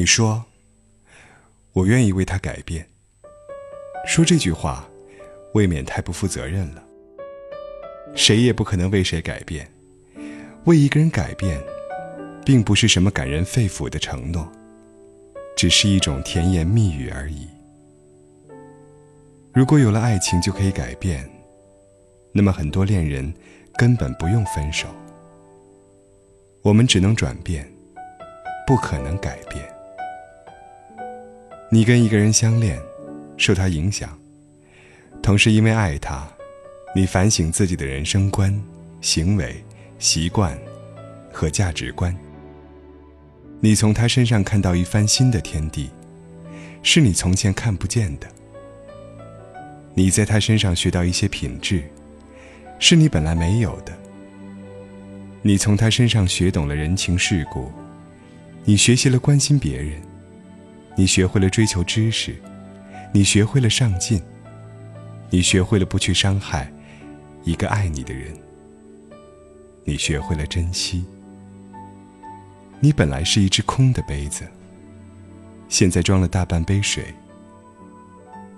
你说：“我愿意为他改变。”说这句话，未免太不负责任了。谁也不可能为谁改变，为一个人改变，并不是什么感人肺腑的承诺，只是一种甜言蜜语而已。如果有了爱情就可以改变，那么很多恋人根本不用分手。我们只能转变，不可能改变。你跟一个人相恋，受他影响，同时因为爱他，你反省自己的人生观、行为、习惯和价值观。你从他身上看到一番新的天地，是你从前看不见的。你在他身上学到一些品质，是你本来没有的。你从他身上学懂了人情世故，你学习了关心别人，你学会了追求知识，你学会了上进，你学会了不去伤害一个爱你的人，你学会了珍惜。你本来是一只空的杯子，现在装了大半杯水。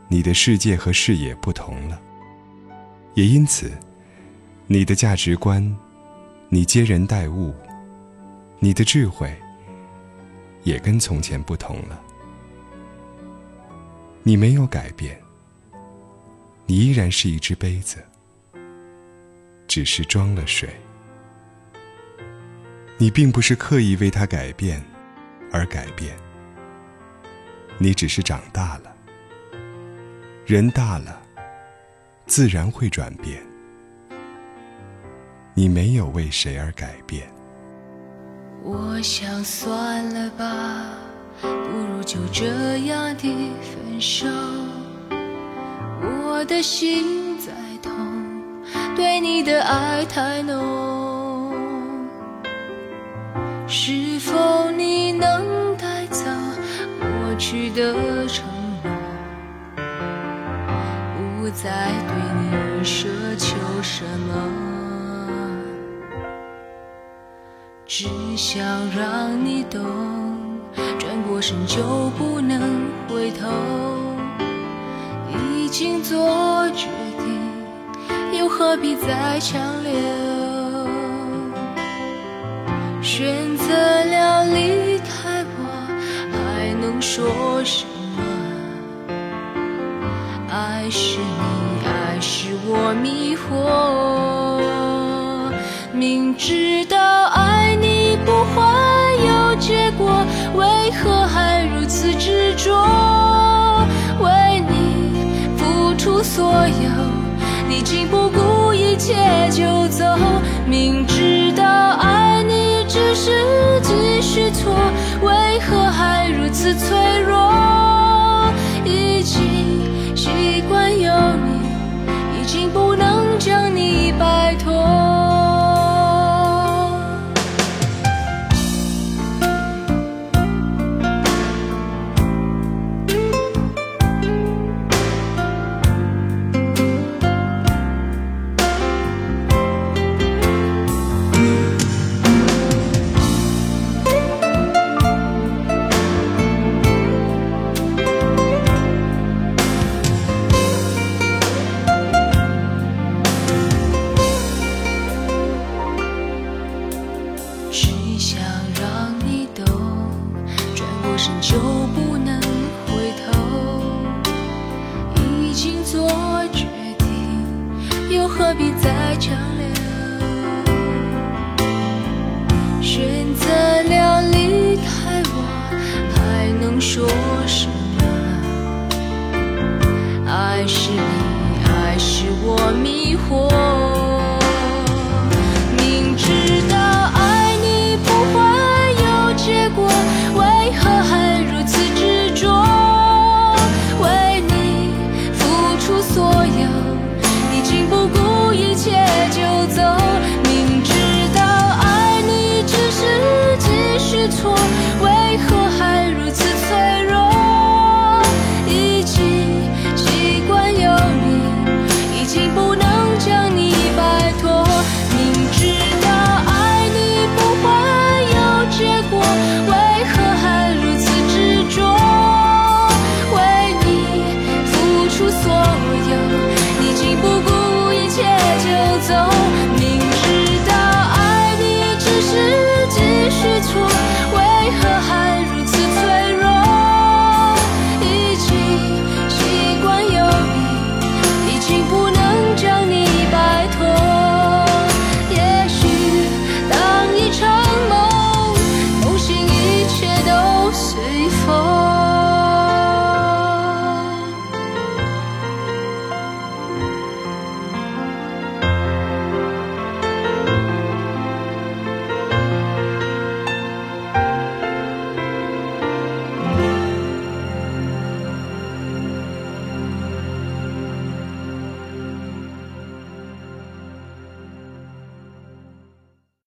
你的世界和视野不同了，也因此，你的价值观，你接人待物，你的智慧，也跟从前不同了。你没有改变，你依然是一只杯子，只是装了水。你并不是刻意为他改变而改变，你只是长大了。人大了，自然会转变。你没有为谁而改变。我想算了吧，不如就这样的手。我的心在痛，对你的爱太浓。是否你能带走过去的承诺不再对你奢求什么，只想让你懂，转过身就不能回头。已经做决定，又何必再强留？选择了离开我，还能说什么？爱是你，爱是我迷惑。所有，你竟不顾一切就走。明知道爱你只是继续错，为何还如此脆弱？何必只是继续错为何还